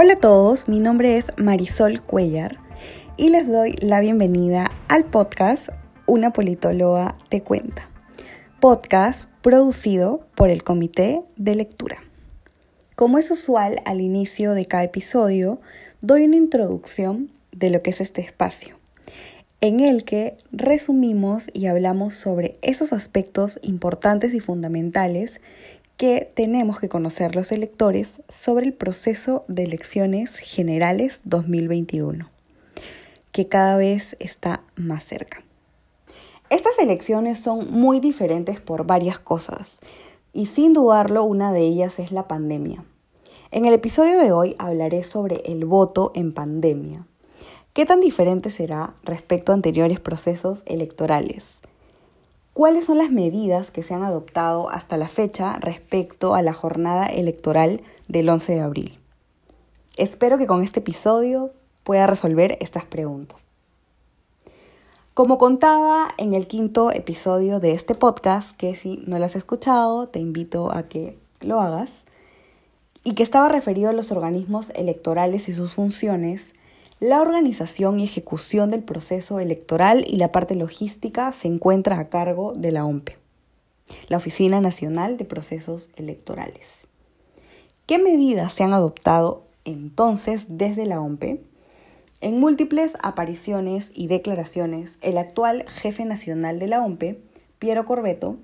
Hola a todos, mi nombre es Marisol Cuellar y les doy la bienvenida al podcast Una politóloga te cuenta. Podcast producido por el Comité de Lectura. Como es usual al inicio de cada episodio, doy una introducción de lo que es este espacio, en el que resumimos y hablamos sobre esos aspectos importantes y fundamentales que tenemos que conocer los electores sobre el proceso de elecciones generales 2021, que cada vez está más cerca. Estas elecciones son muy diferentes por varias cosas y sin dudarlo una de ellas es la pandemia. En el episodio de hoy hablaré sobre el voto en pandemia. ¿Qué tan diferente será respecto a anteriores procesos electorales? ¿Cuáles son las medidas que se han adoptado hasta la fecha respecto a la jornada electoral del 11 de abril? Espero que con este episodio pueda resolver estas preguntas. Como contaba en el quinto episodio de este podcast, que si no lo has escuchado, te invito a que lo hagas, y que estaba referido a los organismos electorales y sus funciones, la organización y ejecución del proceso electoral y la parte logística se encuentra a cargo de la OMPE, la Oficina Nacional de Procesos Electorales. ¿Qué medidas se han adoptado entonces desde la OMPE? En múltiples apariciones y declaraciones, el actual jefe nacional de la OMPE, Piero Corbeto,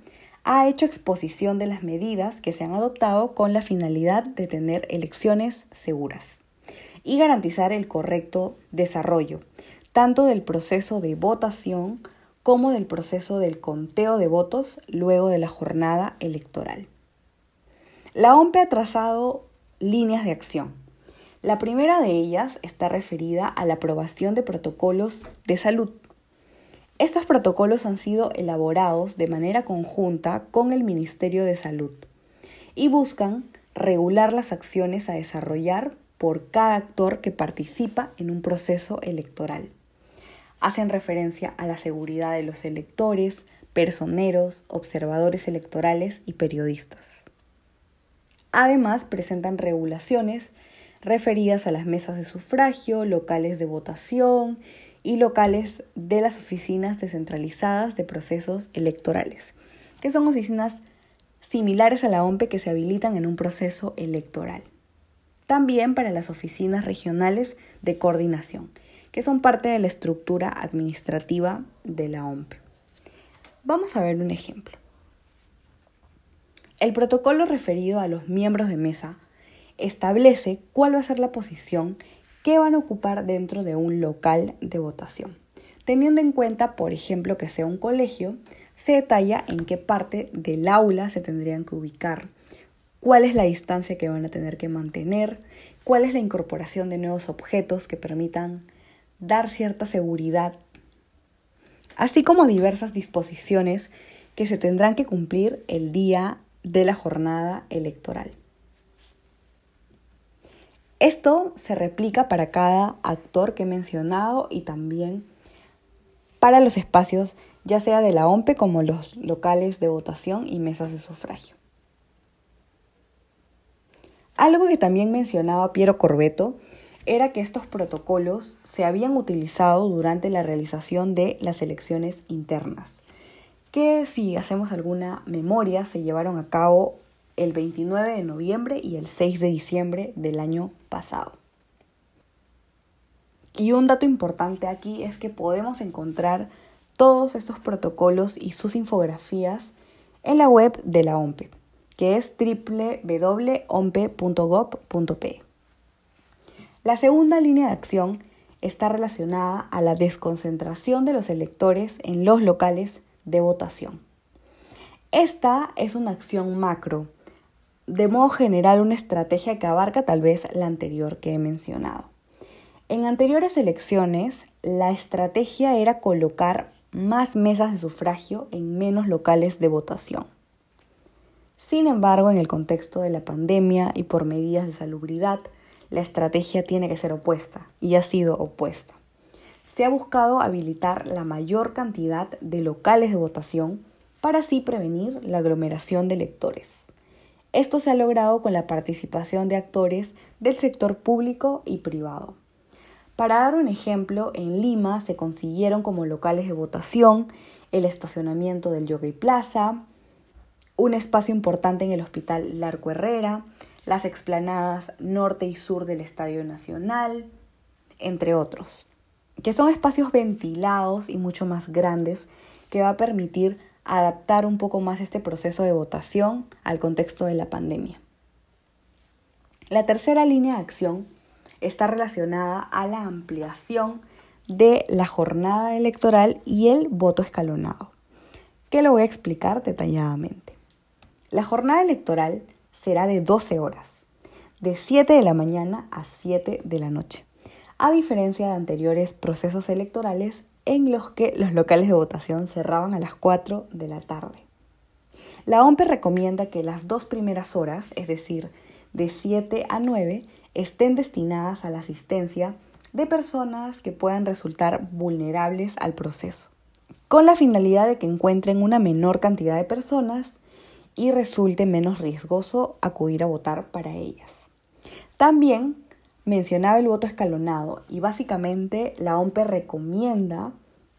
ha hecho exposición de las medidas que se han adoptado con la finalidad de tener elecciones seguras y garantizar el correcto desarrollo, tanto del proceso de votación como del proceso del conteo de votos luego de la jornada electoral. La OMPE ha trazado líneas de acción. La primera de ellas está referida a la aprobación de protocolos de salud. Estos protocolos han sido elaborados de manera conjunta con el Ministerio de Salud y buscan regular las acciones a desarrollar por cada actor que participa en un proceso electoral. Hacen referencia a la seguridad de los electores, personeros, observadores electorales y periodistas. Además, presentan regulaciones referidas a las mesas de sufragio, locales de votación y locales de las oficinas descentralizadas de procesos electorales, que son oficinas similares a la OMPE que se habilitan en un proceso electoral también para las oficinas regionales de coordinación, que son parte de la estructura administrativa de la OMP. Vamos a ver un ejemplo. El protocolo referido a los miembros de mesa establece cuál va a ser la posición que van a ocupar dentro de un local de votación. Teniendo en cuenta, por ejemplo, que sea un colegio, se detalla en qué parte del aula se tendrían que ubicar cuál es la distancia que van a tener que mantener, cuál es la incorporación de nuevos objetos que permitan dar cierta seguridad, así como diversas disposiciones que se tendrán que cumplir el día de la jornada electoral. Esto se replica para cada actor que he mencionado y también para los espacios ya sea de la OMPE como los locales de votación y mesas de sufragio. Algo que también mencionaba Piero Corbeto era que estos protocolos se habían utilizado durante la realización de las elecciones internas, que si hacemos alguna memoria se llevaron a cabo el 29 de noviembre y el 6 de diciembre del año pasado. Y un dato importante aquí es que podemos encontrar todos estos protocolos y sus infografías en la web de la OMPE que es www.ompe.gov.pe. La segunda línea de acción está relacionada a la desconcentración de los electores en los locales de votación. Esta es una acción macro, de modo general una estrategia que abarca tal vez la anterior que he mencionado. En anteriores elecciones, la estrategia era colocar más mesas de sufragio en menos locales de votación. Sin embargo, en el contexto de la pandemia y por medidas de salubridad, la estrategia tiene que ser opuesta y ha sido opuesta. Se ha buscado habilitar la mayor cantidad de locales de votación para así prevenir la aglomeración de electores. Esto se ha logrado con la participación de actores del sector público y privado. Para dar un ejemplo, en Lima se consiguieron como locales de votación el estacionamiento del Yoga Plaza, un espacio importante en el Hospital Larco Herrera, las explanadas norte y sur del Estadio Nacional, entre otros, que son espacios ventilados y mucho más grandes que va a permitir adaptar un poco más este proceso de votación al contexto de la pandemia. La tercera línea de acción está relacionada a la ampliación de la jornada electoral y el voto escalonado, que lo voy a explicar detalladamente. La jornada electoral será de 12 horas, de 7 de la mañana a 7 de la noche, a diferencia de anteriores procesos electorales en los que los locales de votación cerraban a las 4 de la tarde. La OMPE recomienda que las dos primeras horas, es decir, de 7 a 9, estén destinadas a la asistencia de personas que puedan resultar vulnerables al proceso, con la finalidad de que encuentren una menor cantidad de personas y resulte menos riesgoso acudir a votar para ellas. También mencionaba el voto escalonado y básicamente la OMPE recomienda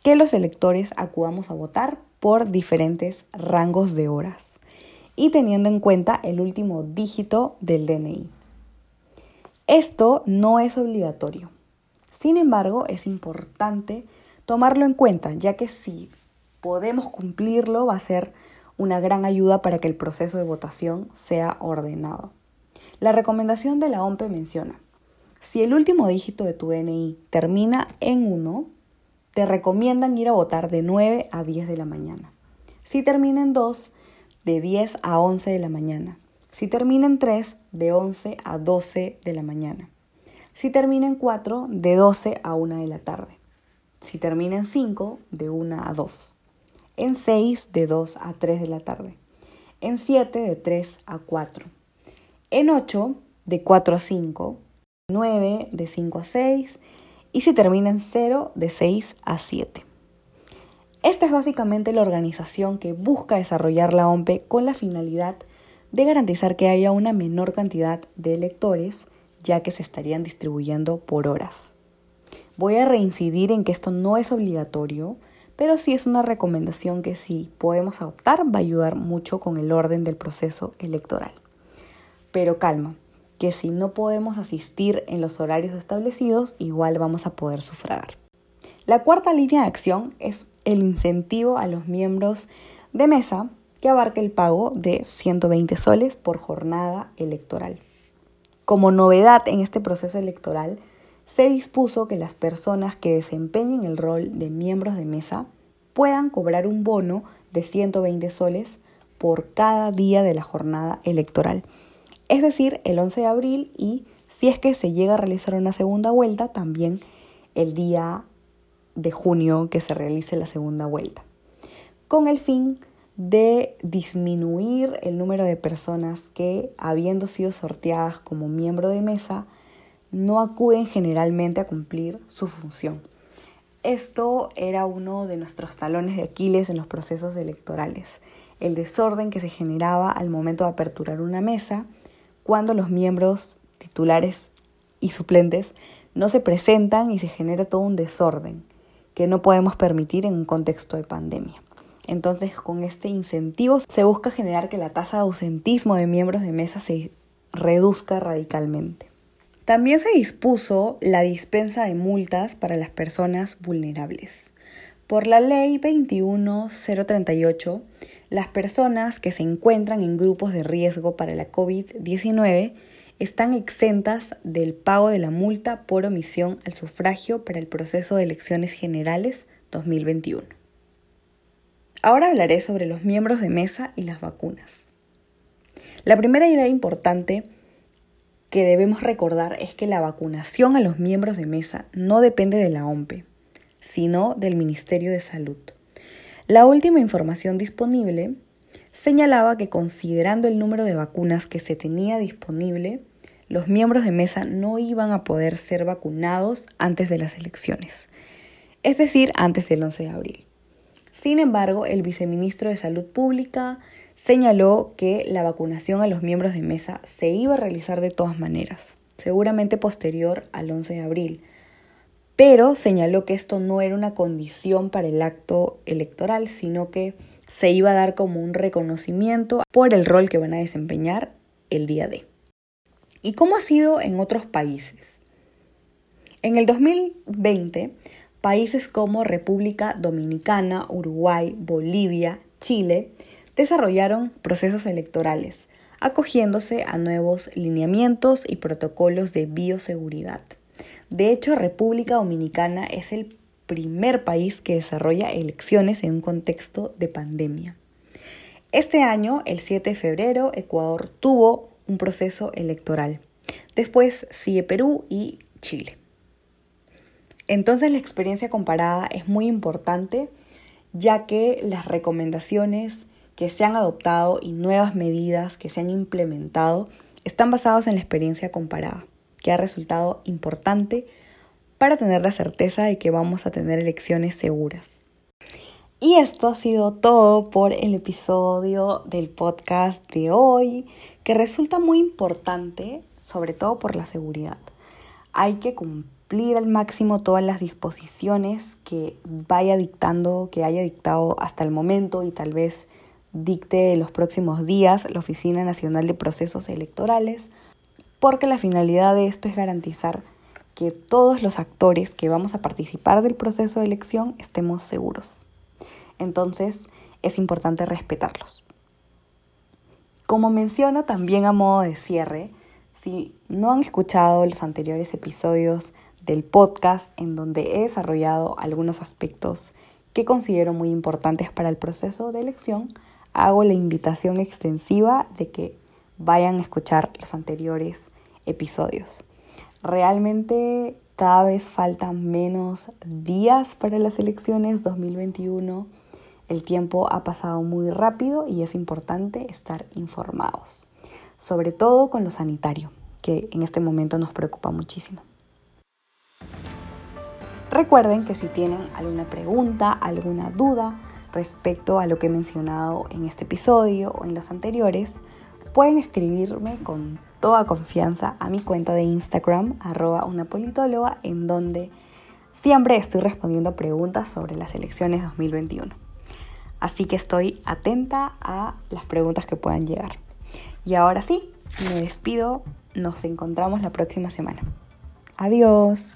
que los electores acudamos a votar por diferentes rangos de horas y teniendo en cuenta el último dígito del DNI. Esto no es obligatorio. Sin embargo, es importante tomarlo en cuenta, ya que si podemos cumplirlo va a ser una gran ayuda para que el proceso de votación sea ordenado. La recomendación de la OMPE menciona, si el último dígito de tu DNI termina en 1, te recomiendan ir a votar de 9 a 10 de la mañana. Si termina en 2, de 10 a 11 de la mañana. Si termina en 3, de 11 a 12 de la mañana. Si termina en 4, de 12 a 1 de la tarde. Si termina en 5, de 1 a 2. En 6, de 2 a 3 de la tarde. En 7, de 3 a 4. En 8, de 4 a 5. 9, de 5 a 6. Y si termina en 0, de 6 a 7. Esta es básicamente la organización que busca desarrollar la OMPE con la finalidad de garantizar que haya una menor cantidad de electores, ya que se estarían distribuyendo por horas. Voy a reincidir en que esto no es obligatorio, pero sí es una recomendación que si podemos adoptar va a ayudar mucho con el orden del proceso electoral. Pero calma, que si no podemos asistir en los horarios establecidos, igual vamos a poder sufragar. La cuarta línea de acción es el incentivo a los miembros de mesa que abarca el pago de 120 soles por jornada electoral. Como novedad en este proceso electoral, se dispuso que las personas que desempeñen el rol de miembros de mesa puedan cobrar un bono de 120 soles por cada día de la jornada electoral, es decir, el 11 de abril y si es que se llega a realizar una segunda vuelta, también el día de junio que se realice la segunda vuelta, con el fin de disminuir el número de personas que, habiendo sido sorteadas como miembro de mesa, no acuden generalmente a cumplir su función. Esto era uno de nuestros talones de Aquiles en los procesos electorales, el desorden que se generaba al momento de aperturar una mesa cuando los miembros titulares y suplentes no se presentan y se genera todo un desorden que no podemos permitir en un contexto de pandemia. Entonces, con este incentivo se busca generar que la tasa de ausentismo de miembros de mesa se reduzca radicalmente. También se dispuso la dispensa de multas para las personas vulnerables. Por la ley 21038, las personas que se encuentran en grupos de riesgo para la COVID-19 están exentas del pago de la multa por omisión al sufragio para el proceso de elecciones generales 2021. Ahora hablaré sobre los miembros de mesa y las vacunas. La primera idea importante que debemos recordar es que la vacunación a los miembros de mesa no depende de la OMPE, sino del Ministerio de Salud. La última información disponible señalaba que considerando el número de vacunas que se tenía disponible, los miembros de mesa no iban a poder ser vacunados antes de las elecciones, es decir, antes del 11 de abril. Sin embargo, el viceministro de Salud Pública señaló que la vacunación a los miembros de mesa se iba a realizar de todas maneras, seguramente posterior al 11 de abril, pero señaló que esto no era una condición para el acto electoral, sino que se iba a dar como un reconocimiento por el rol que van a desempeñar el día de. ¿Y cómo ha sido en otros países? En el 2020, países como República Dominicana, Uruguay, Bolivia, Chile desarrollaron procesos electorales, acogiéndose a nuevos lineamientos y protocolos de bioseguridad. De hecho, República Dominicana es el primer país que desarrolla elecciones en un contexto de pandemia. Este año, el 7 de febrero, Ecuador tuvo un proceso electoral. Después sigue Perú y Chile. Entonces la experiencia comparada es muy importante ya que las recomendaciones que se han adoptado y nuevas medidas que se han implementado están basados en la experiencia comparada, que ha resultado importante para tener la certeza de que vamos a tener elecciones seguras. Y esto ha sido todo por el episodio del podcast de hoy, que resulta muy importante, sobre todo por la seguridad. Hay que cumplir al máximo todas las disposiciones que vaya dictando, que haya dictado hasta el momento y tal vez dicte los próximos días la Oficina Nacional de Procesos Electorales, porque la finalidad de esto es garantizar que todos los actores que vamos a participar del proceso de elección estemos seguros. Entonces, es importante respetarlos. Como menciono también a modo de cierre, si no han escuchado los anteriores episodios del podcast en donde he desarrollado algunos aspectos que considero muy importantes para el proceso de elección, hago la invitación extensiva de que vayan a escuchar los anteriores episodios. Realmente cada vez faltan menos días para las elecciones 2021. El tiempo ha pasado muy rápido y es importante estar informados, sobre todo con lo sanitario, que en este momento nos preocupa muchísimo. Recuerden que si tienen alguna pregunta, alguna duda, respecto a lo que he mencionado en este episodio o en los anteriores, pueden escribirme con toda confianza a mi cuenta de Instagram, arroba una politóloga, en donde siempre estoy respondiendo preguntas sobre las elecciones 2021. Así que estoy atenta a las preguntas que puedan llegar. Y ahora sí, me despido, nos encontramos la próxima semana. Adiós.